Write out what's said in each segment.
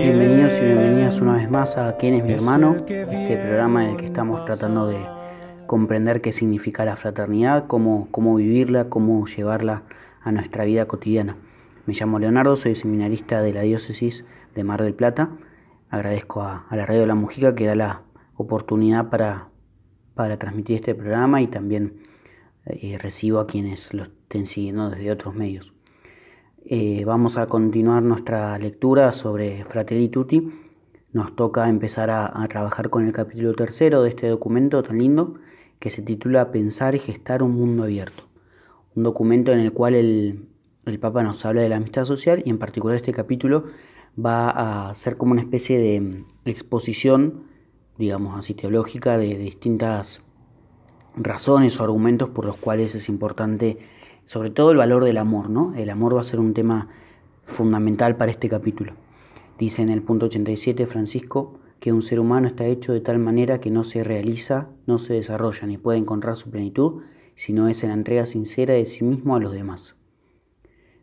Bienvenidos y bienvenidas una vez más a ¿Quién es mi hermano? Este programa en el que estamos tratando de comprender qué significa la fraternidad, cómo, cómo vivirla, cómo llevarla a nuestra vida cotidiana. Me llamo Leonardo, soy seminarista de la diócesis de Mar del Plata. Agradezco a, la Radio de la Mujica que da la oportunidad para, para transmitir este programa y también eh, recibo a quienes lo estén siguiendo desde otros medios. Eh, vamos a continuar nuestra lectura sobre Fratelli Tutti. Nos toca empezar a, a trabajar con el capítulo tercero de este documento tan lindo que se titula Pensar y gestar un mundo abierto. Un documento en el cual el, Papa nos habla de la amistad social y en particular este capítulo va a ser como una especie de exposición, digamos así, teológica de, distintas razones o argumentos por los cuales es importante, sobre todo el valor del amor, ¿no? El amor va a ser un tema fundamental para este capítulo. Dice en el punto 87 Francisco, que un ser humano está hecho de tal manera que no se realiza, no se desarrolla ni puede encontrar su plenitud si no es en la entrega sincera de sí mismo a los demás.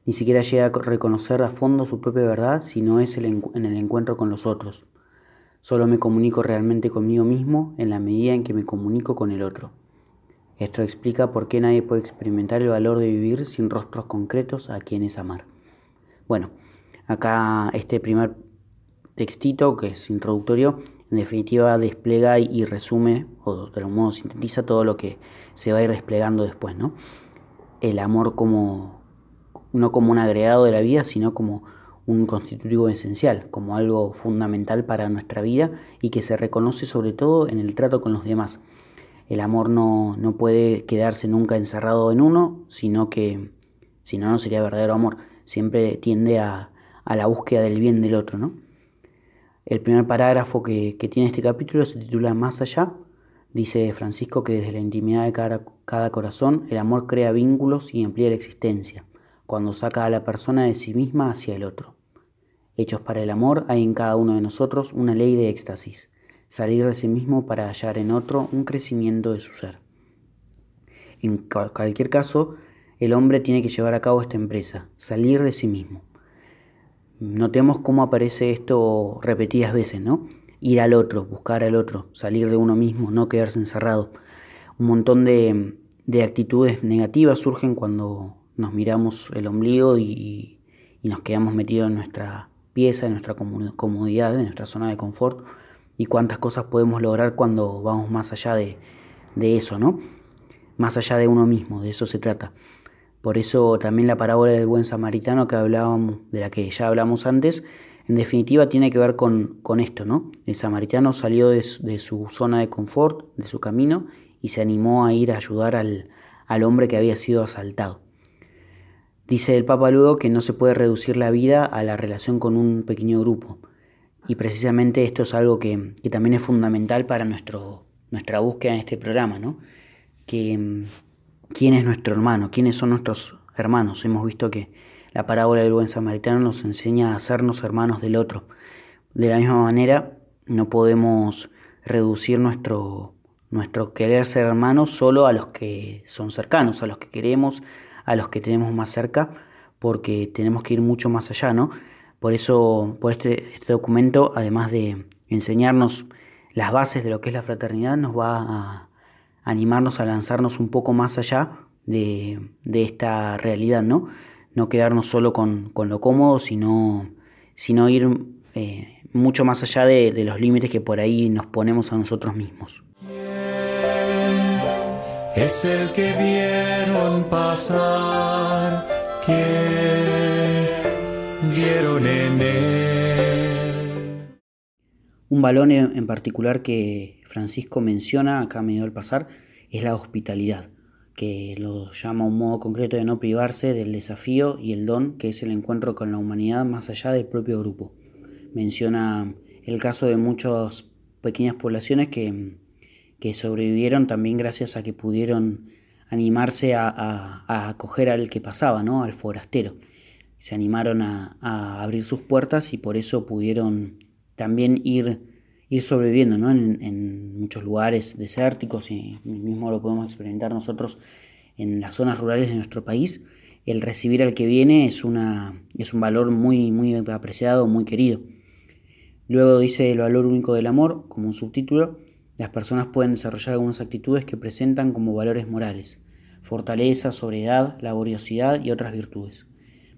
Ni siquiera llega a reconocer a fondo su propia verdad si no es en el encuentro con los otros. Solo me comunico realmente conmigo mismo en la medida en que me comunico con el otro. Esto explica por qué nadie puede experimentar el valor de vivir sin rostros concretos a quienes amar. Bueno, acá este primer textito, que es introductorio, en definitiva despliega y resume, o de algún modo sintetiza todo lo que se va a ir desplegando después, ¿no? El amor como, no como un agregado de la vida, sino como un constitutivo esencial, como algo fundamental para nuestra vida y que se reconoce sobre todo en el trato con los demás. El amor no, no puede quedarse nunca encerrado en uno, sino que, si no, no sería verdadero amor. Siempre tiende a, a la búsqueda del bien del otro, ¿no? El primer parágrafo que, tiene este capítulo se titula Más allá. Dice Francisco que desde la intimidad de cada, corazón el amor crea vínculos y amplía la existencia, cuando saca a la persona de sí misma hacia el otro. Hechos para el amor, hay en cada uno de nosotros una ley de éxtasis, salir de sí mismo para hallar en otro un crecimiento de su ser. En cualquier caso, el hombre tiene que llevar a cabo esta empresa, salir de sí mismo. Notemos cómo aparece esto repetidas veces, ¿no? Ir al otro, buscar al otro, salir de uno mismo, no quedarse encerrado. Un montón de, actitudes negativas surgen cuando nos miramos el ombligo y, nos quedamos metidos en nuestra pieza, en nuestra comodidad, en nuestra zona de confort. Y cuántas cosas podemos lograr cuando vamos más allá de, de eso, ¿no? Más allá de uno mismo, de eso se trata. Por eso también la parábola del buen samaritano que hablábamos, de la que ya hablamos antes, en definitiva tiene que ver con, esto, ¿no? El samaritano salió de, su zona de confort, de su camino, y se animó a ir a ayudar al, hombre que había sido asaltado. Dice el Papa Ludo que no se puede reducir la vida a la relación con un pequeño grupo. Y precisamente esto es algo que, también es fundamental para nuestro, nuestra búsqueda en este programa, ¿no? Que quién es nuestro hermano, quiénes son nuestros hermanos. Hemos visto que la parábola del buen samaritano nos enseña a hacernos hermanos del otro. De la misma manera, no podemos reducir nuestro, nuestro querer ser hermanos solo a los que son cercanos, a los que queremos, a los que tenemos más cerca, porque tenemos que ir mucho más allá, ¿no? Por eso, por este, este documento, además de enseñarnos las bases de lo que es la fraternidad, nos va a animarnos a lanzarnos un poco más allá de, esta realidad, ¿no? No quedarnos solo con, lo cómodo, sino, sino ir eh, mucho más allá de, los límites que por ahí nos ponemos a nosotros mismos. Es el que vieron pasar, que Un balón en particular que Francisco menciona acá medio al pasar es la hospitalidad, que lo llama un modo concreto de no privarse del desafío y el don que es el encuentro con la humanidad más allá del propio grupo. Menciona el caso de muchas pequeñas poblaciones que, sobrevivieron también gracias a que pudieron animarse a, acoger al que pasaba, ¿no? al forastero. Se animaron a, abrir sus puertas y por eso pudieron también ir sobreviviendo en, muchos lugares desérticos y mismo lo podemos experimentar nosotros en las zonas rurales de nuestro país. El recibir al que viene es, es un valor muy, muy apreciado, muy querido. Luego dice el valor único del amor, como un subtítulo, las personas pueden desarrollar algunas actitudes que presentan como valores morales, fortaleza, sobriedad, laboriosidad y otras virtudes.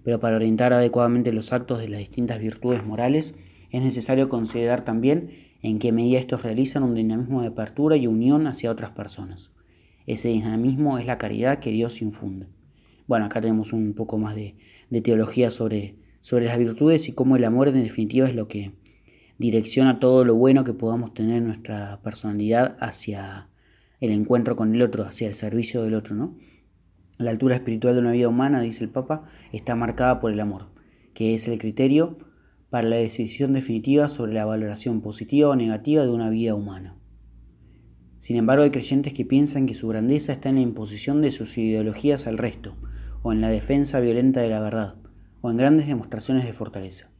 Pero para orientar adecuadamente los actos de las distintas virtudes morales, es necesario considerar también en qué medida estos realizan un dinamismo de apertura y unión hacia otras personas. Ese dinamismo es la caridad que Dios infunde. Bueno, acá tenemos un poco más de, teología sobre, sobre las virtudes y cómo el amor en definitiva es lo que direcciona todo lo bueno que podamos tener en nuestra personalidad hacia el encuentro con el otro, hacia el servicio del otro, ¿no? La altura espiritual de una vida humana, dice el Papa, está marcada por el amor, que es el criterio para la decisión definitiva sobre la valoración positiva o negativa de una vida humana. Sin embargo, hay creyentes que piensan que su grandeza está en la imposición de sus ideologías al resto, o en la defensa violenta de la verdad, o en grandes demostraciones de fortaleza.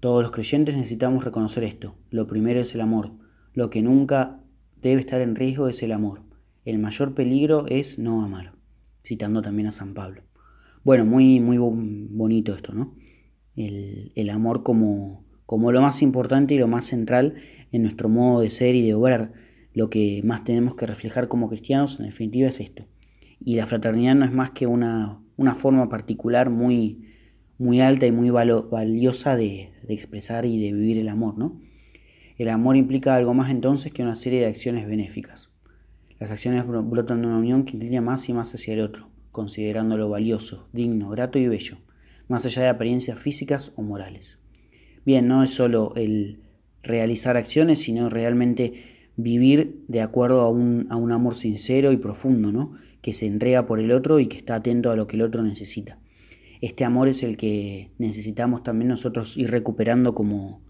Todos los creyentes necesitamos reconocer esto. Lo primero es el amor. Lo que nunca debe estar en riesgo es el amor. El mayor peligro es no amar. Citando también a San Pablo. Bueno, muy, muy bonito esto, ¿no? el, amor como, como lo más importante y lo más central en nuestro modo de ser y de obrar. Lo que más tenemos que reflejar como cristianos, en definitiva, es esto. Y la fraternidad no es más que una, una forma particular muy, muy alta y muy valiosa de, de, expresar y de vivir el amor, ¿no? El amor implica algo más entonces que una serie de acciones benéficas. Las acciones brotan de una unión que inclina más y más hacia el otro, considerándolo valioso, digno, grato y bello más allá de apariencias físicas o morales. Bien, no es solo el realizar acciones, sino realmente vivir de acuerdo a un, a un amor sincero y profundo, ¿no? que se entrega por el otro y que está atento a lo que el otro necesita. Este amor es el que necesitamos también nosotros ir recuperando como,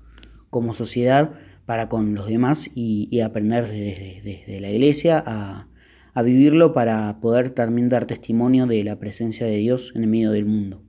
como sociedad para con los demás y, aprender desde, la iglesia a, a vivirlo para poder también dar testimonio de la presencia de Dios en el medio del mundo.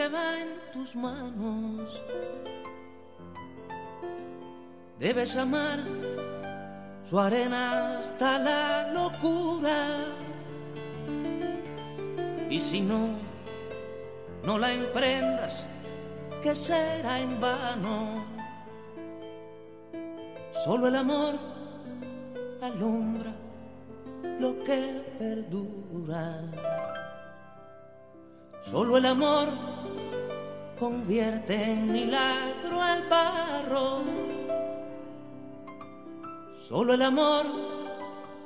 Que va en tus manos. Debes amar su arena hasta la locura. Y si no, no la emprendas, que será en vano. Solo el amor alumbra lo que perdura. Solo el amor convierte en milagro al barro. Solo el amor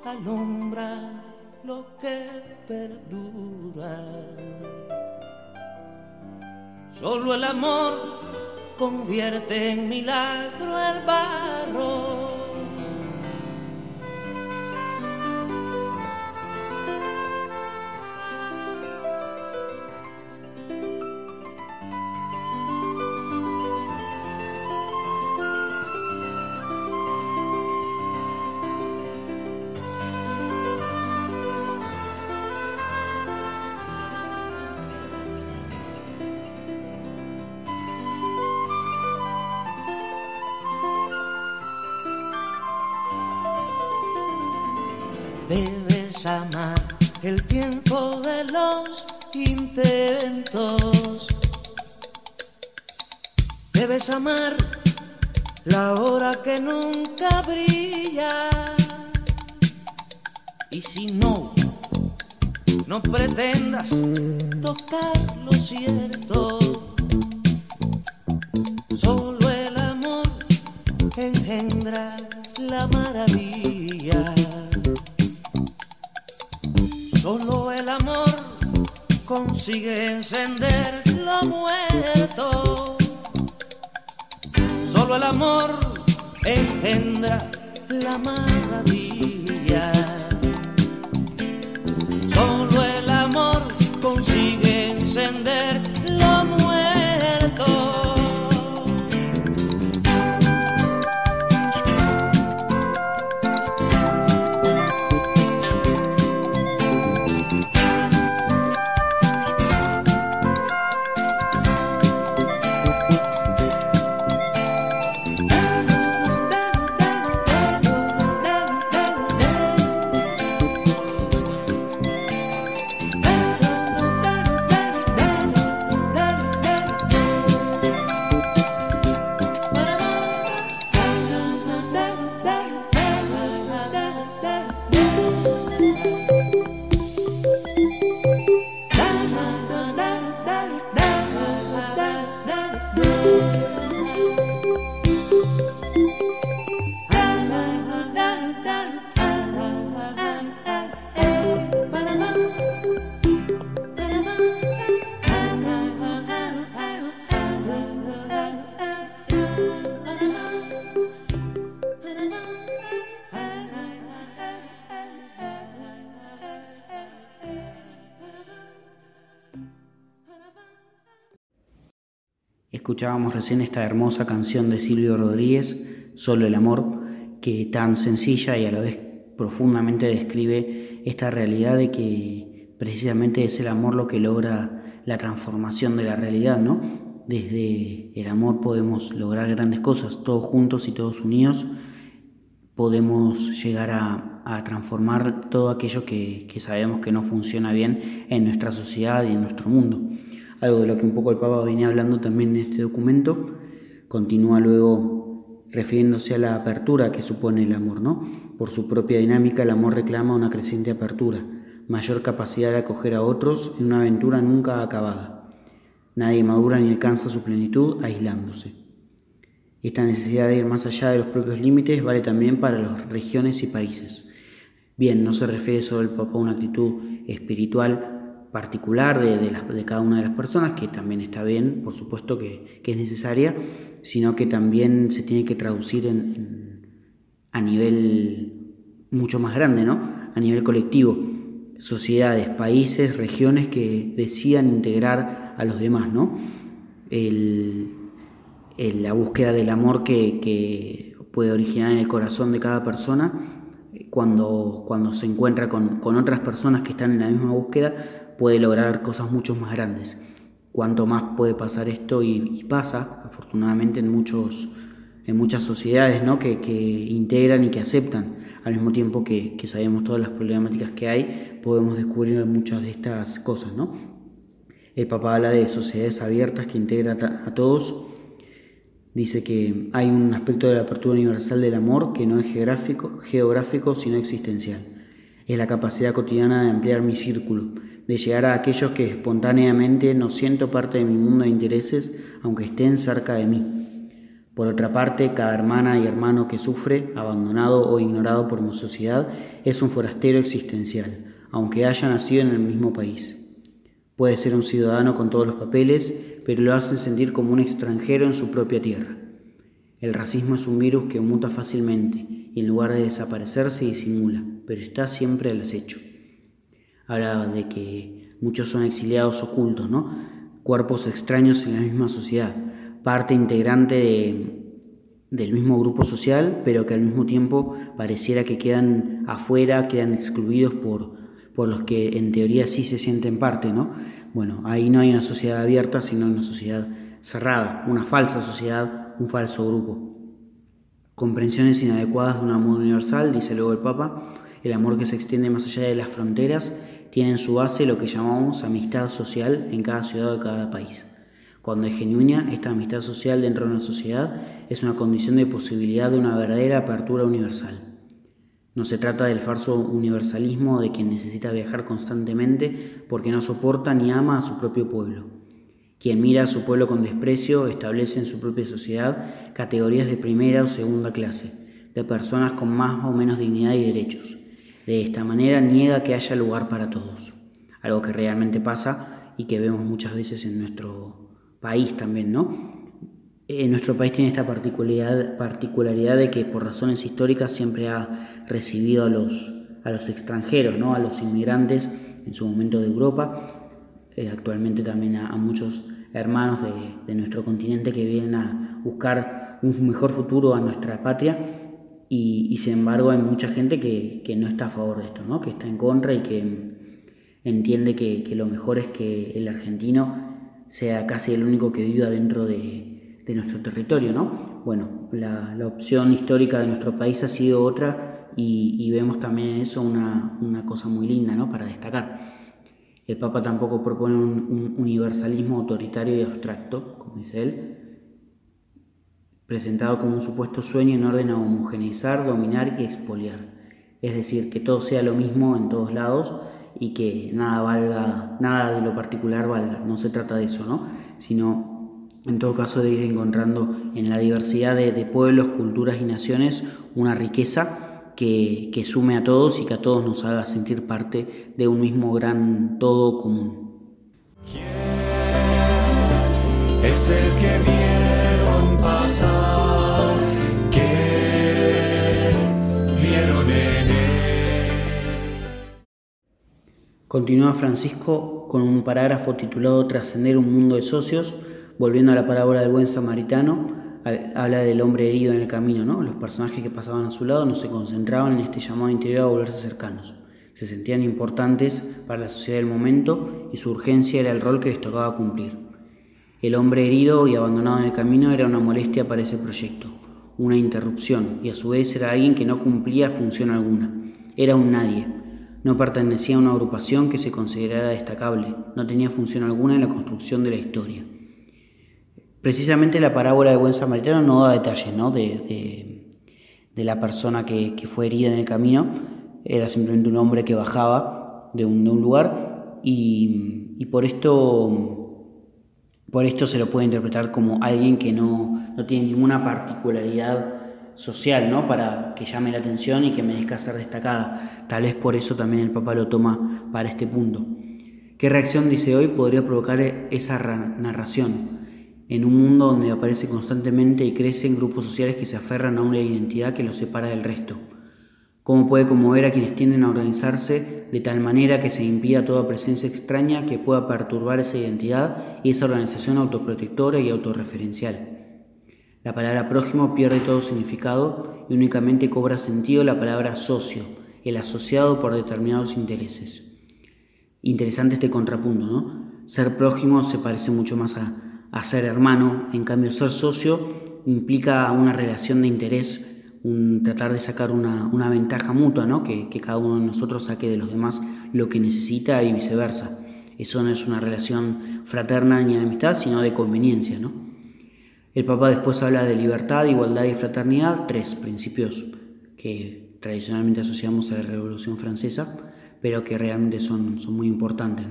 alumbra lo que perdura. Solo el amor convierte en milagro al barro. Amar el tiempo de los intentos. Debes amar la hora que nunca brilla. Y si no, no pretendas tocar lo cierto. Solo el amor engendra la maravilla. Consigue encender lo muerto. Solo el amor engendra la maravilla. Escuchábamos recién esta hermosa canción de Silvio Rodríguez, Solo el amor, que tan sencilla y a la vez profundamente describe esta realidad de que precisamente es el amor lo que logra la transformación de la realidad, ¿no? Desde el amor podemos lograr grandes cosas, todos juntos y todos unidos podemos llegar a, transformar todo aquello que, sabemos que no funciona bien en nuestra sociedad y en nuestro mundo. Algo de lo que un poco el Papa viene hablando también en este documento, continúa luego refiriéndose a la apertura que supone el amor, ¿no? Por su propia dinámica, el amor reclama una creciente apertura, mayor capacidad de acoger a otros en una aventura nunca acabada. Nadie madura ni alcanza su plenitud aislándose. Esta necesidad de ir más allá de los propios límites vale también para las regiones y países. Bien, no se refiere solo el Papa a una actitud espiritual particular de, cada una de las personas, que también está bien, por supuesto que, es necesaria, sino que también se tiene que traducir a nivel mucho más grande, ¿no? A nivel colectivo. Sociedades, países, regiones que decidan integrar a los demás, ¿no? El, la búsqueda del amor que, puede originar en el corazón de cada persona cuando, cuando se encuentra con, otras personas que están en la misma búsqueda puede lograr cosas mucho más grandes. Cuanto más puede pasar esto y, pasa, afortunadamente en, muchos, en muchas sociedades ¿no? que, integran y que aceptan, al mismo tiempo que, sabemos todas las problemáticas que hay, podemos descubrir muchas de estas cosas. ¿no? El Papa habla de sociedades abiertas que integran a todos Dice que hay un aspecto de la apertura universal del amor que no es geográfico, geográfico sino existencial. Es la capacidad cotidiana de ampliar mi círculo, de llegar a aquellos que espontáneamente no siento parte de mi mundo de intereses, aunque estén cerca de mí. Por otra parte, cada hermana y hermano que sufre, abandonado o ignorado por mi sociedad, es un forastero existencial, aunque haya nacido en el mismo país. Puede ser un ciudadano con todos los papeles, pero lo hacen sentir como un extranjero en su propia tierra. El racismo es un virus que muta fácilmente y en lugar de desaparecer se disimula, pero está siempre al acecho. Habla de que muchos son exiliados ocultos, ¿no? Cuerpos extraños en la misma sociedad, parte integrante del mismo grupo social, pero que al mismo tiempo pareciera que quedan afuera, quedan excluidos por, por los que en teoría sí se sienten parte, ¿no? Bueno, ahí no hay una sociedad abierta, sino una sociedad cerrada, una falsa sociedad, un falso grupo. Comprensiones inadecuadas de un amor universal, dice luego el Papa, el amor que se extiende más allá de las fronteras, tiene en su base lo que llamamos amistad social en cada ciudad o cada país. Cuando es genuina, esta amistad social dentro de una sociedad es una condición de posibilidad de una verdadera apertura universal. No se trata del falso universalismo de quien necesita viajar constantemente porque no soporta ni ama a su propio pueblo. Quien mira a su pueblo con desprecio establece en su propia sociedad categorías de primera o segunda clase, de personas con más o menos dignidad y derechos. De esta manera niega que haya lugar para todos, algo que realmente pasa y que vemos muchas veces en nuestro país también, ¿no? En nuestro país tiene esta particularidad, particularidad de que por razones históricas siempre ha recibido a los, a los extranjeros, ¿no? a los inmigrantes en su momento de Europa, eh, actualmente también a, muchos hermanos de, nuestro continente que vienen a buscar un mejor futuro a nuestra patria y, sin embargo hay mucha gente que, no está a favor de esto, ¿no? que está en contra y que entiende que, que lo mejor es que el argentino sea casi el único que viva dentro de, de nuestro territorio, ¿no? Bueno, la, opción histórica de nuestro país ha sido otra y, vemos también en eso una, cosa muy linda, ¿no? Para destacar. El Papa tampoco propone un, universalismo autoritario y abstracto, como dice él, presentado como un supuesto sueño en orden a homogeneizar, dominar y expoliar. Es decir, que todo sea lo mismo en todos lados y que nada valga, nada de lo particular valga. No se trata de eso, ¿no? Sino en todo caso de ir encontrando en la diversidad de, pueblos, culturas y naciones una riqueza que, sume a todos y que a todos nos haga sentir parte de un mismo gran todo común. es el que vieron Continúa Francisco con un parágrafo titulado Trascender un mundo de socios volviendo a la parábola del buen samaritano, habla del hombre herido en el camino, ¿no? Los personajes que pasaban a su lado no se concentraban en este llamado interior a volverse cercanos. Se sentían importantes para la sociedad del momento y su urgencia era el rol que les tocaba cumplir. El hombre herido y abandonado en el camino era una molestia para ese proyecto, una interrupción, y a su vez era alguien que no cumplía función alguna. Era un nadie. No pertenecía a una agrupación que se considerara destacable, no tenía función alguna en la construcción de la historia. Precisamente la parábola de buen samaritano no da detalles ¿no? De, la persona que, fue herida en el camino, era simplemente un hombre que bajaba de un, lugar y, por esto por esto se lo puede interpretar como alguien que no, no, tiene ninguna particularidad social, ¿no? Para que llame la atención y que merezca ser destacada. Tal vez por eso también el Papa lo toma para este punto. ¿Qué reacción, dice hoy, podría provocar esa narración? en un mundo donde aparece constantemente y crecen grupos sociales que se aferran a una identidad que los separa del resto. ¿Cómo puede conmover a quienes tienden a organizarse de tal manera que se impida toda presencia extraña que pueda perturbar esa identidad y esa organización autoprotectora y autorreferencial? La palabra prójimo pierde todo significado y únicamente cobra sentido la palabra socio, el asociado por determinados intereses. Interesante este contrapunto, ¿no? Ser prójimo se parece mucho más a, ser hermano, en cambio ser socio implica una relación de interés, un, tratar de sacar una, ventaja mutua, ¿no? que, cada uno de nosotros saque de los demás lo que necesita y viceversa. Eso no es una relación fraterna ni de amistad, sino de conveniencia. ¿no? El Papa después habla de libertad, igualdad y fraternidad, tres principios que tradicionalmente asociamos a la Revolución Francesa pero que realmente son, son muy importantes.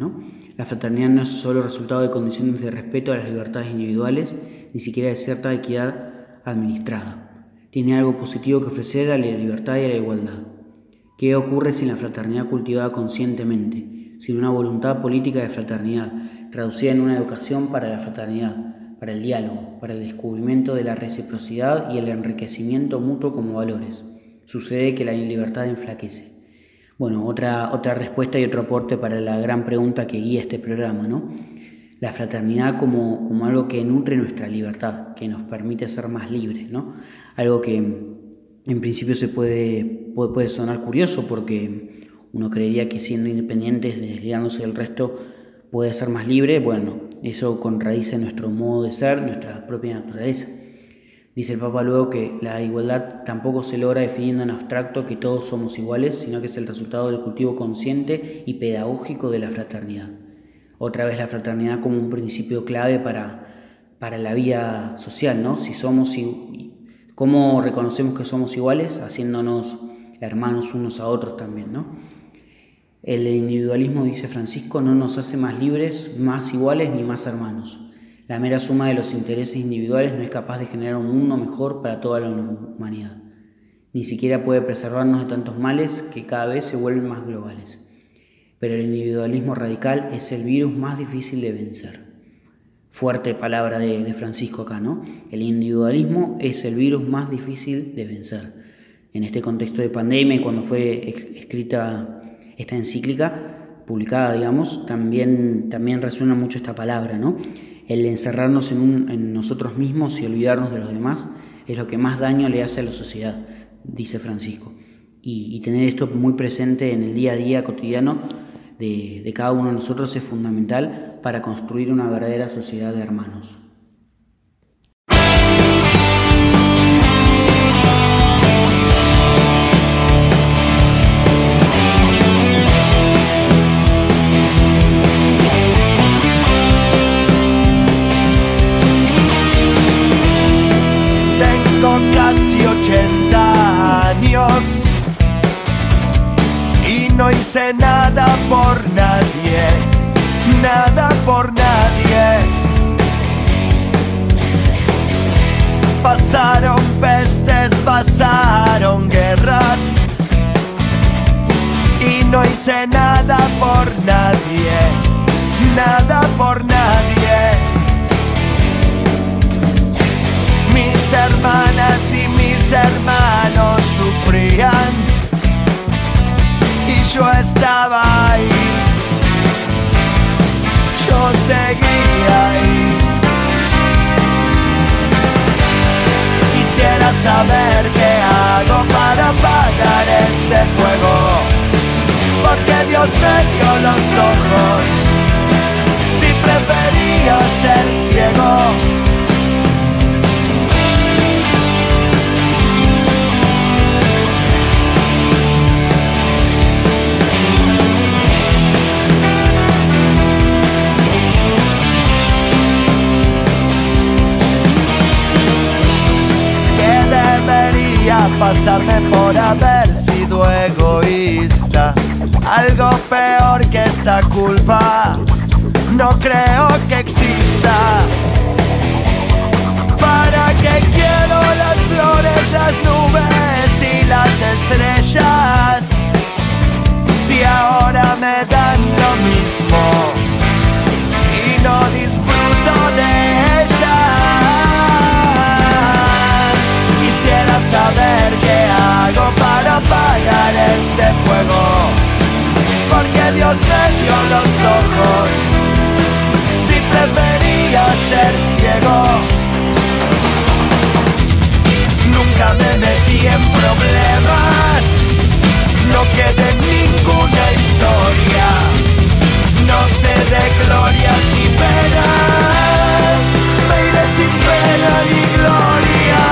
La fraternidad no es solo resultado de condiciones de respeto a las libertades individuales, ni siquiera de cierta equidad administrada. Tiene algo positivo que ofrecer a la libertad y a la igualdad. ¿Qué ocurre sin la fraternidad cultivada conscientemente, sin una voluntad política de fraternidad, traducida en una educación para la fraternidad, para el diálogo, para el descubrimiento de la reciprocidad y el enriquecimiento mutuo como valores? Sucede que la libertad enflaquece. Bueno, otra, otra respuesta y otro aporte para la gran pregunta que guía este programa, ¿no? La fraternidad como, como algo que nutre nuestra libertad, que nos permite ser más libres, ¿no? Algo que en principio se puede, puede, sonar curioso porque uno creería que siendo independientes, desligándose del resto, puede ser más libre. Bueno, eso contradice nuestro modo de ser, nuestra propia naturaleza. Dice el Papa luego que la igualdad tampoco se logra definiendo en abstracto que todos somos iguales, sino que es el resultado del cultivo consciente y pedagógico de la fraternidad. Otra vez la fraternidad como un principio clave para, para la vida social, ¿no? Si somos, ¿Cómo reconocemos que somos iguales? Haciéndonos hermanos unos a otros también, ¿no? El individualismo, dice Francisco, no nos hace más libres, más iguales ni más hermanos. La mera suma de los intereses individuales no es capaz de generar un mundo mejor para toda la humanidad. Ni siquiera puede preservarnos de tantos males que cada vez se vuelven más globales. Pero el individualismo radical es el virus más difícil de vencer. Fuerte palabra de, Francisco acá, ¿no? El individualismo es el virus más difícil de vencer. En este contexto de pandemia cuando fue escrita esta encíclica, publicada, digamos, también, también resuena mucho esta palabra, ¿no? el encerrarnos en, nosotros mismos y olvidarnos de los demás es lo que más daño le hace a la sociedad, dice Francisco. Y, tener esto muy presente en el día a día cotidiano de, de cada uno de nosotros es fundamental para construir una verdadera sociedad de hermanos. Hice nada por nadie, nada por nadie. Pasaron pestes, pasaron guerras y no hice nada por nadie, nada por nadie. Mis hermanas y mis hermanos sufrían yo estaba ahí, yo seguía ahí. Quisiera saber qué hago para pagar este fuego, porque Dios me dio los ojos. Las nubes y las estrellas? Si ahora me dan lo mismo y no disfruto de saber qué hago para apagar este problemas, no quedé ninguna historia. No sé de glorias ni penas, me iré sin pena ni gloria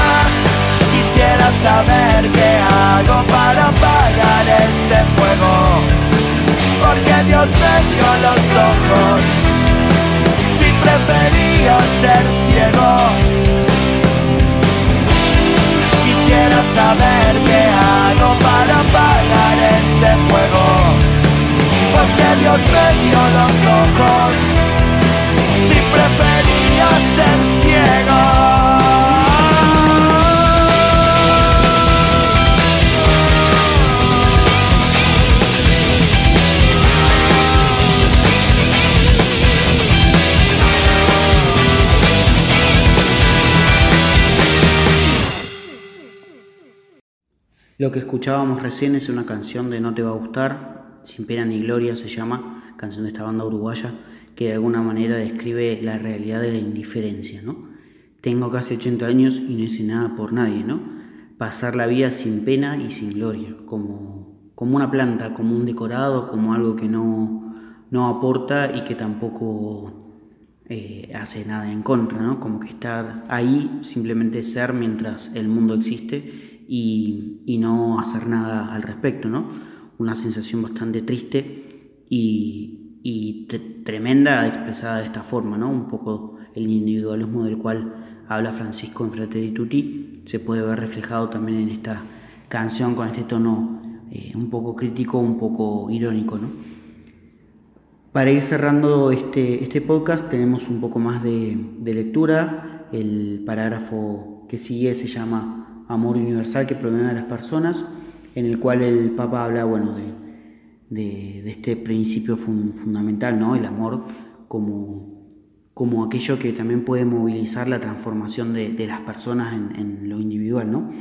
saber qué hago para apagar este fuego. Porque Dios me dio los ojos, si prefería ser ciego. Saber qué hago para apagar este fuego. Porque Dios me dio los ojos, si prefería ser Lo que escuchábamos recién es una canción de No te va a gustar, Sin pena ni gloria se llama, canción de esta banda uruguaya, que de alguna manera describe la realidad de la indiferencia, ¿no? Tengo casi 80 años y no hice nada por nadie, ¿no? Pasar la vida sin pena y sin gloria, como, como una planta, como un decorado, como algo que no, no aporta y que tampoco eh, hace nada en contra, ¿no? Como que estar ahí, simplemente ser mientras el mundo existe y, no hacer nada al respecto, ¿no? Una sensación bastante triste y, tremenda expresada de esta forma, ¿no? Un poco el individualismo del cual habla Francisco en Fratelli Tutti se puede ver reflejado también en esta canción con este tono eh, un poco crítico, un poco irónico, ¿no? Para ir cerrando este, este podcast tenemos un poco más de, de lectura. El parágrafo que sigue se llama amor universal que proviene de las personas, en el cual el Papa habla bueno, de, este principio fundamental, ¿no? el amor como, como aquello que también puede movilizar la transformación de, las personas en, lo individual. ¿no?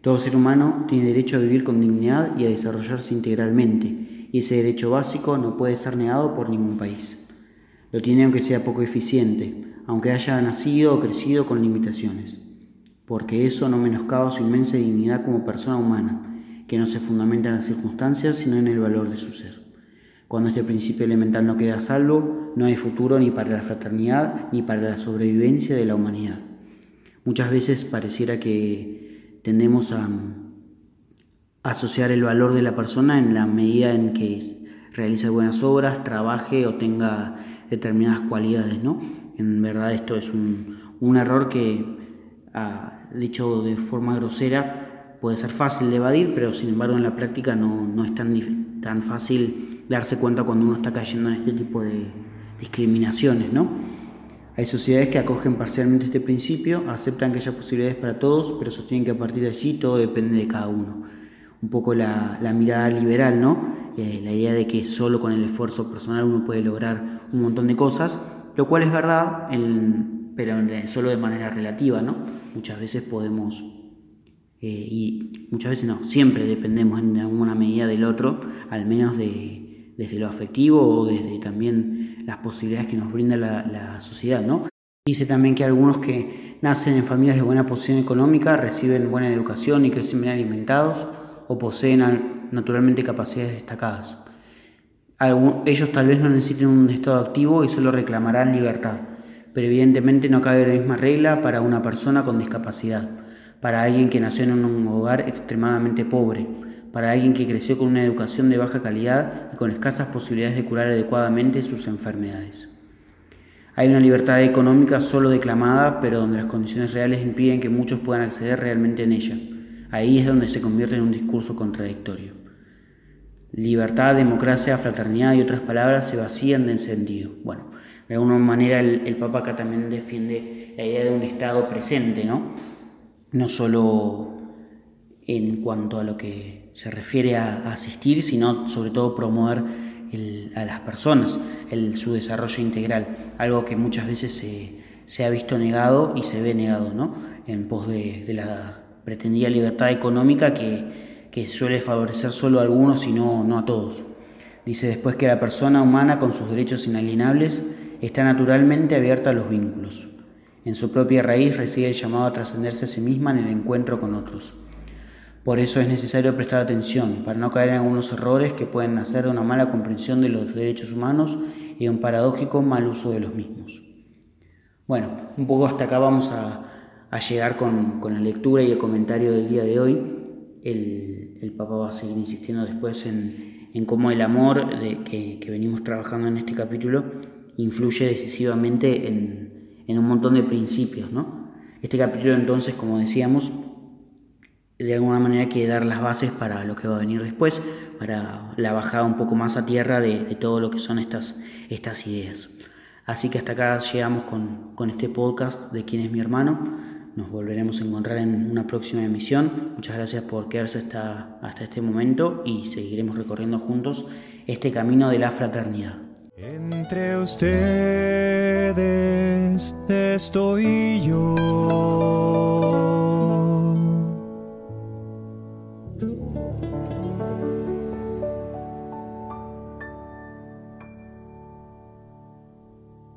Todo ser humano tiene derecho a vivir con dignidad y a desarrollarse integralmente, y ese derecho básico no puede ser negado por ningún país. Lo tiene aunque sea poco eficiente, aunque haya nacido o crecido con limitaciones porque eso no menoscaba su inmensa dignidad como persona humana, que no se fundamenta en las circunstancias, sino en el valor de su ser. Cuando este principio elemental no queda a salvo, no hay futuro ni para la fraternidad ni para la sobrevivencia de la humanidad. Muchas veces pareciera que tendemos a, asociar el valor de la persona en la medida en que realice buenas obras, trabaje o tenga determinadas cualidades, ¿no? En verdad esto es un, un error que dicho de forma grosera, puede ser fácil de evadir, pero sin embargo en la práctica no, es tan, tan fácil darse cuenta cuando uno está cayendo en este tipo de discriminaciones. ¿no? Hay sociedades que acogen parcialmente este principio, aceptan que haya posibilidades para todos, pero sostienen que a partir de allí todo depende de cada uno. Un poco la, mirada liberal, ¿no? Eh, la idea de que solo con el esfuerzo personal uno puede lograr un montón de cosas, lo cual es verdad pero solo de manera relativa, ¿no? Muchas veces podemos, eh, y muchas veces no, siempre dependemos en alguna medida del otro, al menos de, desde lo afectivo o desde también las posibilidades que nos brinda la, sociedad, ¿no? Dice también que algunos que nacen en familias de buena posición económica reciben buena educación y crecen bien alimentados, o poseen naturalmente capacidades destacadas. ellos tal vez no necesiten un estado activo y solo reclamarán libertad, pero evidentemente no cabe la misma regla para una persona con discapacidad, para alguien que nació en un hogar extremadamente pobre, para alguien que creció con una educación de baja calidad y con escasas posibilidades de curar adecuadamente sus enfermedades. Hay una libertad económica solo declamada, pero donde las condiciones reales impiden que muchos puedan acceder realmente en ella. Ahí es donde se convierte en un discurso contradictorio. Libertad, democracia, fraternidad y otras palabras se vacían de sentido. Bueno, de alguna manera el, Papa acá también defiende la idea de un Estado presente, ¿no? No solo en cuanto a lo que se refiere a, asistir, sino sobre todo promover a las personas, el, su desarrollo integral, algo que muchas veces se, ha visto negado y se ve negado, ¿no? En pos de, la pretendida libertad económica que, que, suele favorecer solo a algunos y no, no a todos. Dice después que la persona humana con sus derechos inalienables está naturalmente abierta a los vínculos. En su propia raíz recibe el llamado a trascenderse a sí misma en el encuentro con otros. Por eso es necesario prestar atención para no caer en algunos errores que pueden nacer de una mala comprensión de los derechos humanos y de un paradójico mal uso de los mismos. Bueno, un poco hasta acá vamos a, llegar con, la lectura y el comentario del día de hoy. El, Papa va a seguir insistiendo después en, cómo el amor que, que, venimos trabajando en este capítulo influye decisivamente en, en un montón de principios. ¿no? Este capítulo entonces, como decíamos, de alguna manera quiere dar las bases para lo que va a venir después, para la bajada un poco más a tierra de, todo lo que son estas, estas ideas. Así que hasta acá llegamos con, con este podcast de quién es mi hermano. Nos volveremos a encontrar en una próxima emisión. Muchas gracias por quedarse hasta, hasta este momento y seguiremos recorriendo juntos este camino de la fraternidad. Entre ustedes estoy yo.